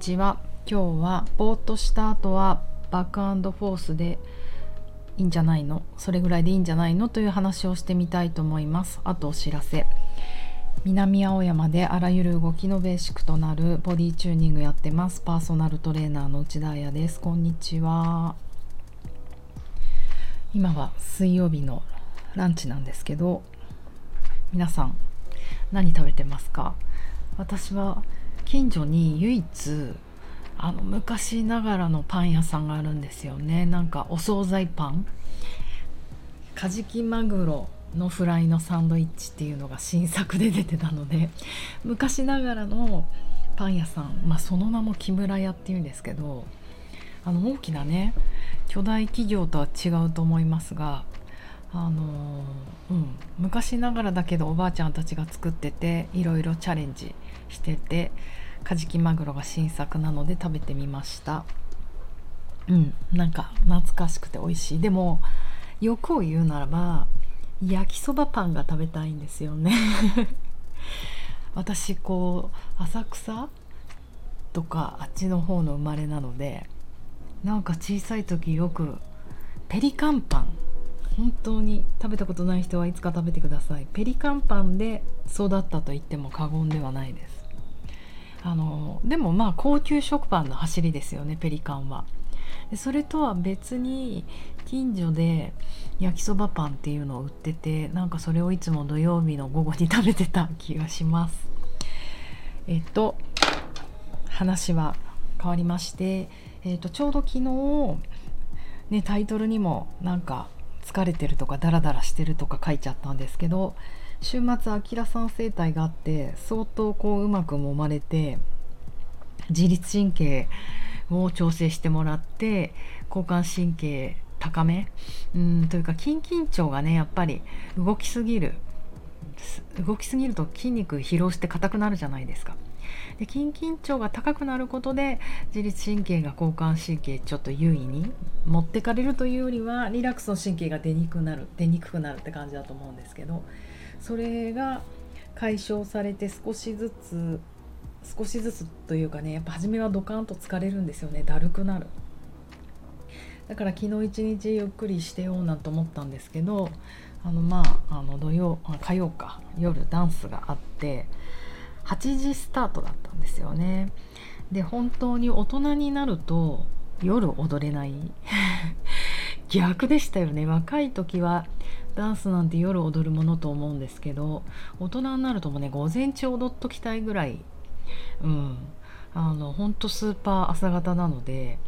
ちは。今日はぼーっとした後はバックフォースでいいんじゃないの？それぐらいでいいんじゃないの？という話をしてみたいと思います。あとお知らせ。南青山であらゆる動きのベーシックとなるボディチューニングやってます。パーソナルトレーナーの内田彩です。こんにちは。今は水曜日のランチなんですけど皆さん何食べてますか？私は近所に唯一あの昔ながらのパン屋さんがあるんですよね。なんかお惣菜パン。カジキマグロのフライのサンドイッチっていうのが新作で出てたので昔ながらのパン屋さん、まあ、その名も木村屋っていうんですけどあの大きなね巨大企業とは違うと思いますがあのうん、昔ながらだけどおばあちゃんたちが作ってていろいろチャレンジしててカジキマグロが新作なので食べてみました。うんなんか懐かしくて美味しい。でも欲を言うならば焼きそばパンが食べたいんですよね。私こう浅草とかあっちの方の生まれなのでなんか小さい時よくペリカンパン。本当に食べたことない人はいつか食べてください。ペリカンパンで育ったと言っても過言ではないです。あのでもまあ高級食パンの走りですよねペリカンは。それとは別に近所で焼きそばパンっていうのを売っててなんかそれをいつも土曜日の午後に食べてた気がします。えっと話は変わりまして、えっと、ちょうど昨日ねタイトルにもなんか疲れてるとかダラダラしてるとか書いちゃったんですけど週末あきらさん生態があって相当こううまく揉まれて自律神経を調整してもらって交感神経高めうんというか筋緊張がねやっぱり動きすぎる動きすぎると筋肉疲労して硬くなるじゃないですか。で筋緊張が高くなることで自律神経が交感神経ちょっと優位に持ってかれるというよりはリラックスの神経が出にくくなる出にくくなるって感じだと思うんですけどそれが解消されて少しずつ少しずつというかねやっぱ初めはドカンと疲れるんですよねだるくなる。だから昨日一日ゆっくりしてようなんて思ったんですけどあのまああの土曜火曜か夜ダンスがあって8時スタートだったんですよね。で本当に大人になると夜踊れない。逆でしたよね。若い時はダンスなんて夜踊るものと思うんですけど大人になるともね午前中踊っときたいぐらい。うん。あのほんとスーパー朝方なので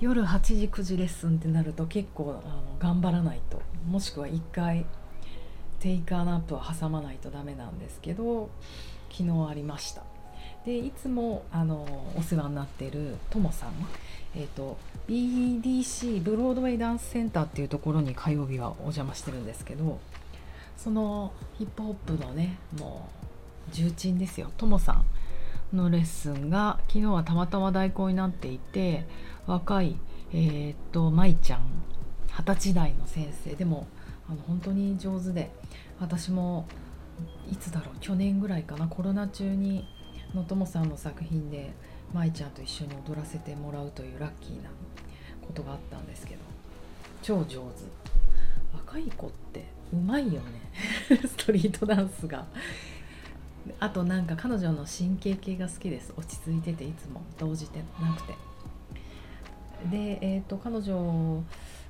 夜8時9時レッスンってなると結構あの頑張らないと。もしくは1回テイカーナップを挟まないとダメなんですけど昨日ありました。でいつもあのお世話になっているともさん。えーと、BDC ブロードウェイダンスセンターっていうところに火曜日はお邪魔してるんですけどそのヒップホップのねもう重鎮ですよともさんのレッスンが昨日はたまたま代行になっていて若いえー、っと舞ちゃん二十歳代の先生。でもあの本当に上手で私もいつだろう去年ぐらいかなコロナ中にのともさんの作品で舞ちゃんと一緒に踊らせてもらうというラッキーなことがあったんですけど超上手。若い子ってうまいよね。ストリートダンスが。あとなんか彼女の神経系が好きです。落ち着いてていつも。動じてなくて。で、えー、と彼女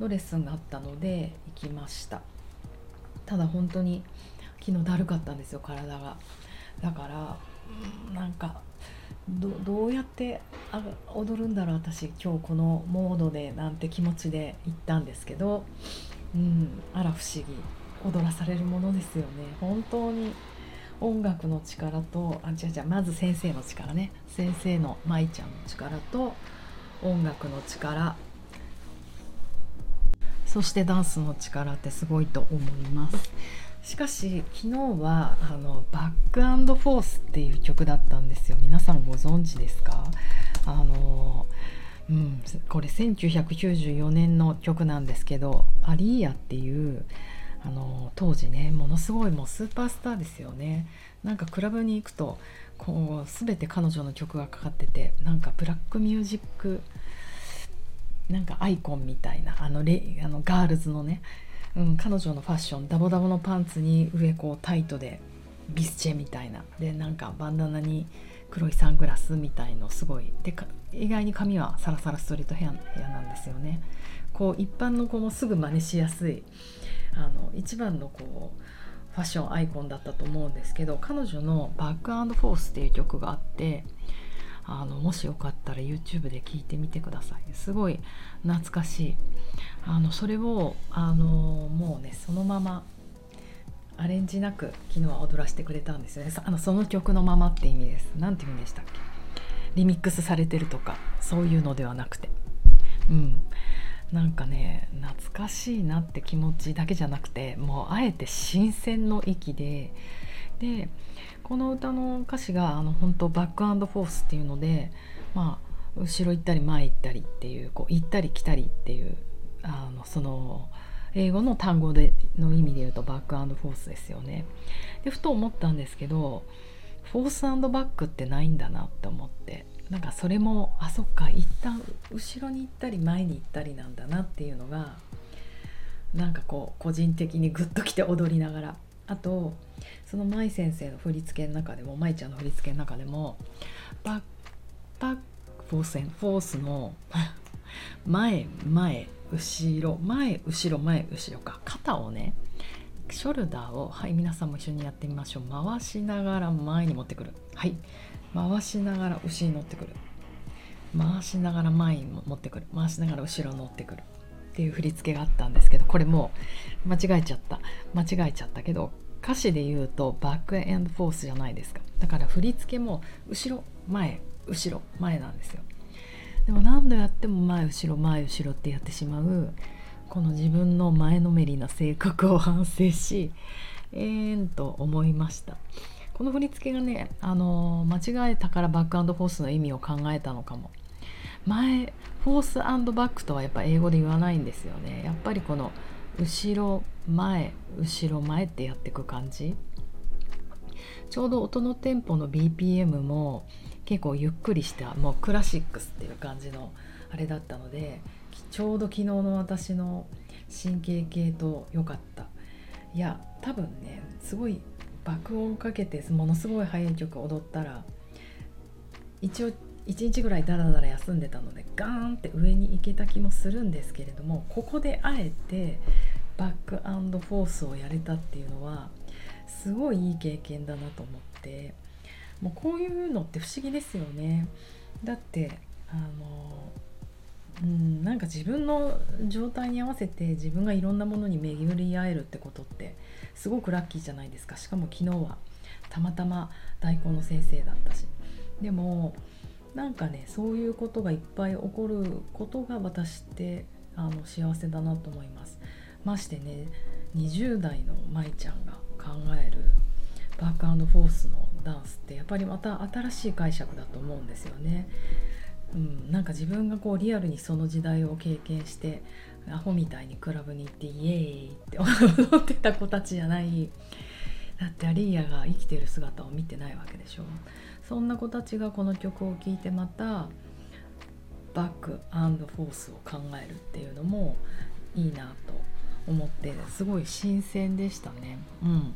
のレッスンがあったので行きました。ただ本当に昨日だるかったんですよ体が。だからなんかどうやってあ踊るんだろう私今日このモードでなんて気持ちで行ったんですけど、うん、あら不思議踊らされるものですよね。本当に音楽の力とあ違う違うまず先生の力ね。先生の舞ちゃんの力と音楽の力。そしてダンスの力ってすごいと思います。しかし昨日はあのバックアンドフォースっていう曲だったんですよ。皆さんご存知ですか？あの、うん、これ1994年の曲なんですけどアリーヤっていうあの当時ねものすごいもうスーパースターですよね。なんかクラブに行くとこう全て彼女の曲がかかっててなんかブラックミュージックなんかアイコンみたいなあのレあのガールズのね、うん、彼女のファッションダボダボのパンツに上こうタイトでビスチェみたいな。でなんかバンダナに黒いサングラスみたいのすごい。で意外に髪はサラサラストリートヘアヘアなんですよね。こう一般の子もすぐ真似しやすい。あの一番のこうファッションアイコンだったと思うんですけど彼女の「バックフォース」っていう曲があってあのもしよかったら YouTube で聴いてみてください。すごい懐かしい。あのそれをあのもうねそのままアレンジなく昨日は踊らせてくれたんですよね。あのその曲のままって意味です。何て意味でしたっけ？リミックスされてるとかそういうのではなくて。うん。なんかね懐かしいなって気持ちだけじゃなくてもうあえて新鮮の域ででこの歌の歌詞があの本当バックアンドフォースっていうのでまあ後ろ行ったり前行ったりっていうこう行ったり来たりっていうあのその英語の単語での意味で言うとバックアンドフォースですよね。でふと思ったんですけどフォースバックってないんだなって思ってなんかそれもあそっか一旦後ろに行ったり前に行ったりなんだなっていうのがなんかこう個人的にグッときて踊りながらあとその舞先生の振り付けの中でも舞ちゃんの振り付けの中でもバッバッフォースフォースの前前後ろ前後ろ前後ろか。肩をねショルダーをはい皆さんも一緒にやってみましょう。回しながら前に持ってくる。はい。回しながら後ろに乗ってくる。回しながら前に持ってくる。回しながら後ろに乗ってくる。っていう振り付けがあったんですけどこれもう間違えちゃった。間違えちゃったけど歌詞で言うとバックエンドフォースじゃないですか。だから振り付けも後ろ前後ろ前なんですよ。でも何度やっても前後ろ前後ろってやってしまうこの自分の前のめりな性格を反省しえーんと思いました。この振り付けがね、あの、間違えたからバックアンドフォースの意味を考えたのかも。前フォースバックとはやっぱ英語で言わないんですよね。やっぱりこの後ろ前後ろ前ってやってく感じ。ちょうど音のテンポの BPM も結構ゆっくりしたもうクラシックスっていう感じのあれだったのでちょうど昨日の私の神経系と良かった。いや多分ねすごい爆音かけてものすごい速い曲踊ったら一応1日ぐらいダラダラ休んでたのでガーンって上に行けた気もするんですけれどもここであえてバックアンドフォースをやれたっていうのはすごいいい経験だなと思ってもうこういうのって不思議ですよね。だってあのうん、なんか自分の状態に合わせて自分がいろんなものに巡り合えるってことってすごくラッキーじゃないですか。しかも昨日はたまたま大根の先生だったし。でもなんかねそういうことがいっぱい起こることが私ってあの幸せだなと思います。ましてね20代の舞ちゃんが考えるバックフォースのダンスってやっぱりまた新しい解釈だと思うんですよね。うん、なんか自分がこうリアルにその時代を経験してアホみたいにクラブに行ってイエーイって踊ってた子たちじゃない。だってアリーヤが生きてる姿を見てないわけでしょ。そんな子たちがこの曲を聴いてまたバックフォースを考えるっていうのもいいなと思ってすごい新鮮でしたね。うん。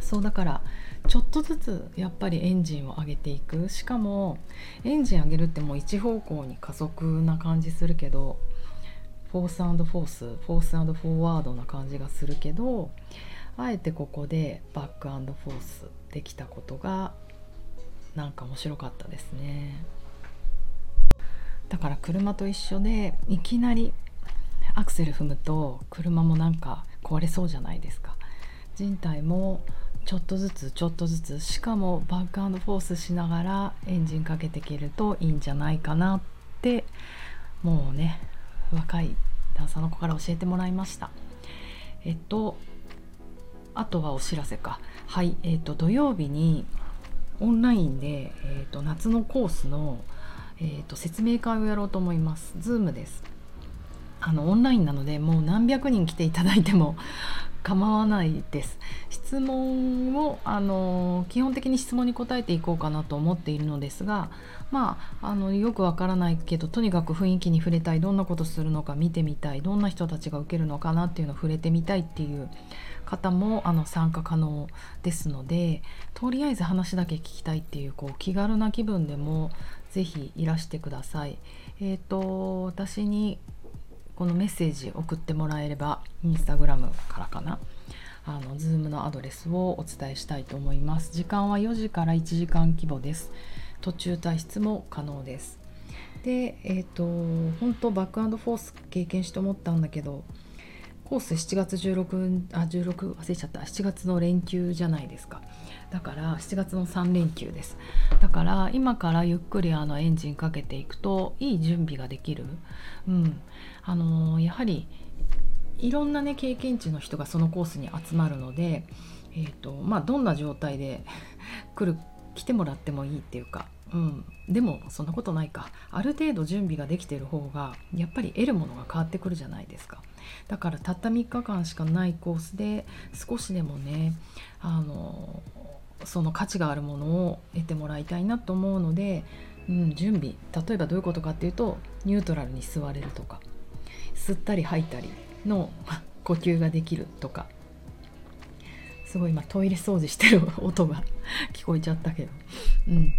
そうだからちょっとずつやっぱりエンジンを上げていく。しかもエンジン上げるってもう一方向に加速な感じするけどフォースフォースフォースフォーワードな感じがするけどあえてここでバックフォースできたことがなんか面白かったですね。だから車と一緒でいきなりアクセル踏むと車もなんか壊れそうじゃないですか。人体もちょっとずつちょっとずつしかもバックアンドフォースしながらエンジンかけていけるといいんじゃないかなってもうね若いダンサーの子から教えてもらいました。えっとあとはお知らせか。はいえっと土曜日にオンラインで、えっと夏のコースの、えっと説明会をやろうと思います。Zoom です。あのオンラインなのでもう何百人来ていただいても構わないです質問をあの基本的に質問に答えていこうかなと思っているのですがまああのよくわからないけどとにかく雰囲気に触れたいどんなことするのか見てみたいどんな人たちが受けるのかなっていうのを触れてみたいっていう方もあの参加可能ですのでとりあえず話だけ聞きたいっていうこう気軽な気分でも是非いらしてください。えーと、私にこのメッセージ送ってもらえればインスタグラムからかな。あの Zoom のアドレスをお伝えしたいと思います。時間は4時から1時間規模です。途中退出も可能です。でえっ、ー、と本当バックアンドフォース経験して思ったんだけどコース7月16あ16忘れちゃった。7月の連休じゃないですか。だから7月の3連休です。だから今からゆっくりあのエンジンかけていくといい準備ができる、うん。あのー、やはりいろんなね経験値の人がそのコースに集まるので、えーとまあ、どんな状態で 来る来てもらってもいいっていうか、うん、でもそんなことないか。ある程度準備ができてる方がやっぱり得るものが変わってくるじゃないですか。だからたった3日間しかないコースで少しでもねあのその価値があるものを得てもらいたいなと思うので、うん、準備。例えばどういうことかっていうとニュートラルに座れるとか吸ったり吐いたりの呼吸ができるとか。すごい今トイレ掃除してる音が聞こえちゃったけど、うん、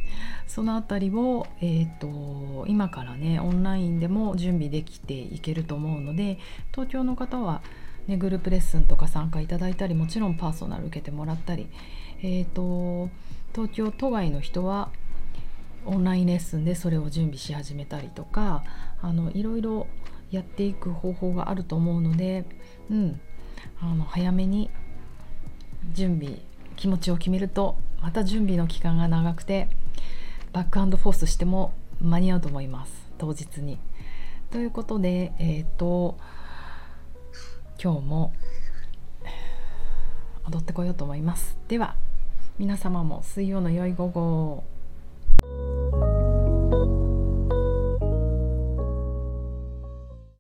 その辺りを、えーと、今からねオンラインでも準備できていけると思うので東京の方は、ね、グループレッスンとか参加いただいたりもちろんパーソナル受けてもらったり、えーと、東京都外の人はオンラインレッスンでそれを準備し始めたりとかあのいろいろやっていく方法があると思うので、うん、あの早めに準備気持ちを決めるとまた準備の期間が長くてバックハンドフォースしても間に合うと思います当日に。ということでえっ、ー、と今日も踊ってこようと思います。では皆様も水曜の良い午後